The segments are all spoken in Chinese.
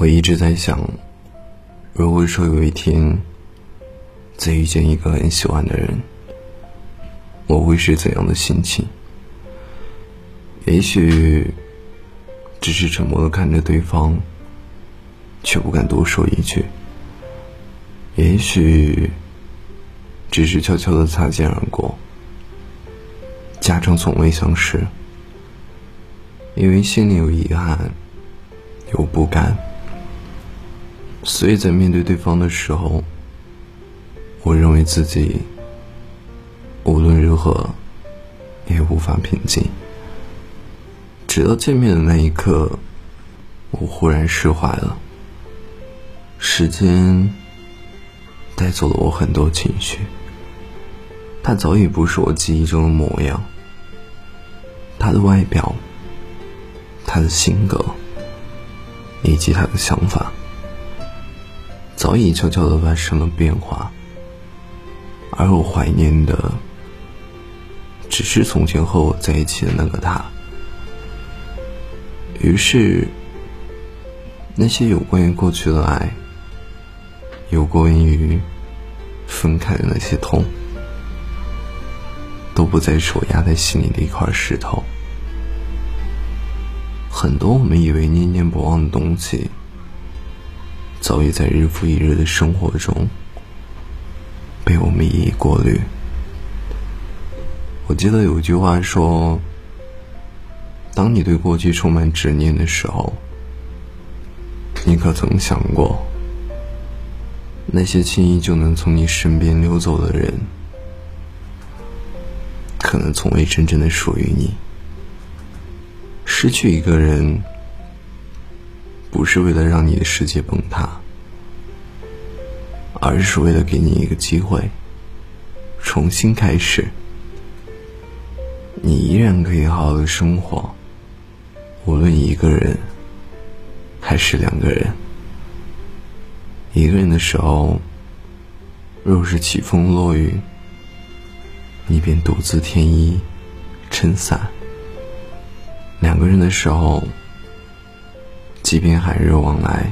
我一直在想，如果说有一天再遇见一个很喜欢的人，我会是怎样的心情？也许只是沉默的看着对方，却不敢多说一句；也许只是悄悄的擦肩而过，假装从未相识，因为心里有遗憾，有不甘。所以在面对对方的时候，我认为自己无论如何也无法平静。直到见面的那一刻，我忽然释怀了。时间带走了我很多情绪，他早已不是我记忆中的模样。他的外表，他的性格，以及他的想法。早已悄悄的发生了变化，而我怀念的，只是从前和我在一起的那个他。于是，那些有关于过去的爱，有关于分开的那些痛，都不再是我压在心里的一块石头。很多我们以为念念不忘的东西。早已在日复一日的生活中被我们一一过滤。我记得有句话说：“当你对过去充满执念的时候，你可曾想过，那些轻易就能从你身边溜走的人，可能从未真正的属于你。失去一个人。”不是为了让你的世界崩塌，而是为了给你一个机会，重新开始。你依然可以好好的生活，无论一个人还是两个人。一个人的时候，若是起风落雨，你便独自添衣撑伞；两个人的时候，即便寒热往来，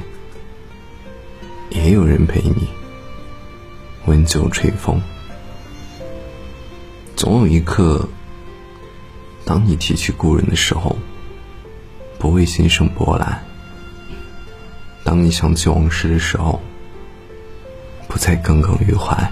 也有人陪你温酒吹风。总有一刻，当你提起故人的时候，不会心生波澜；当你想起往事的时候，不再耿耿于怀。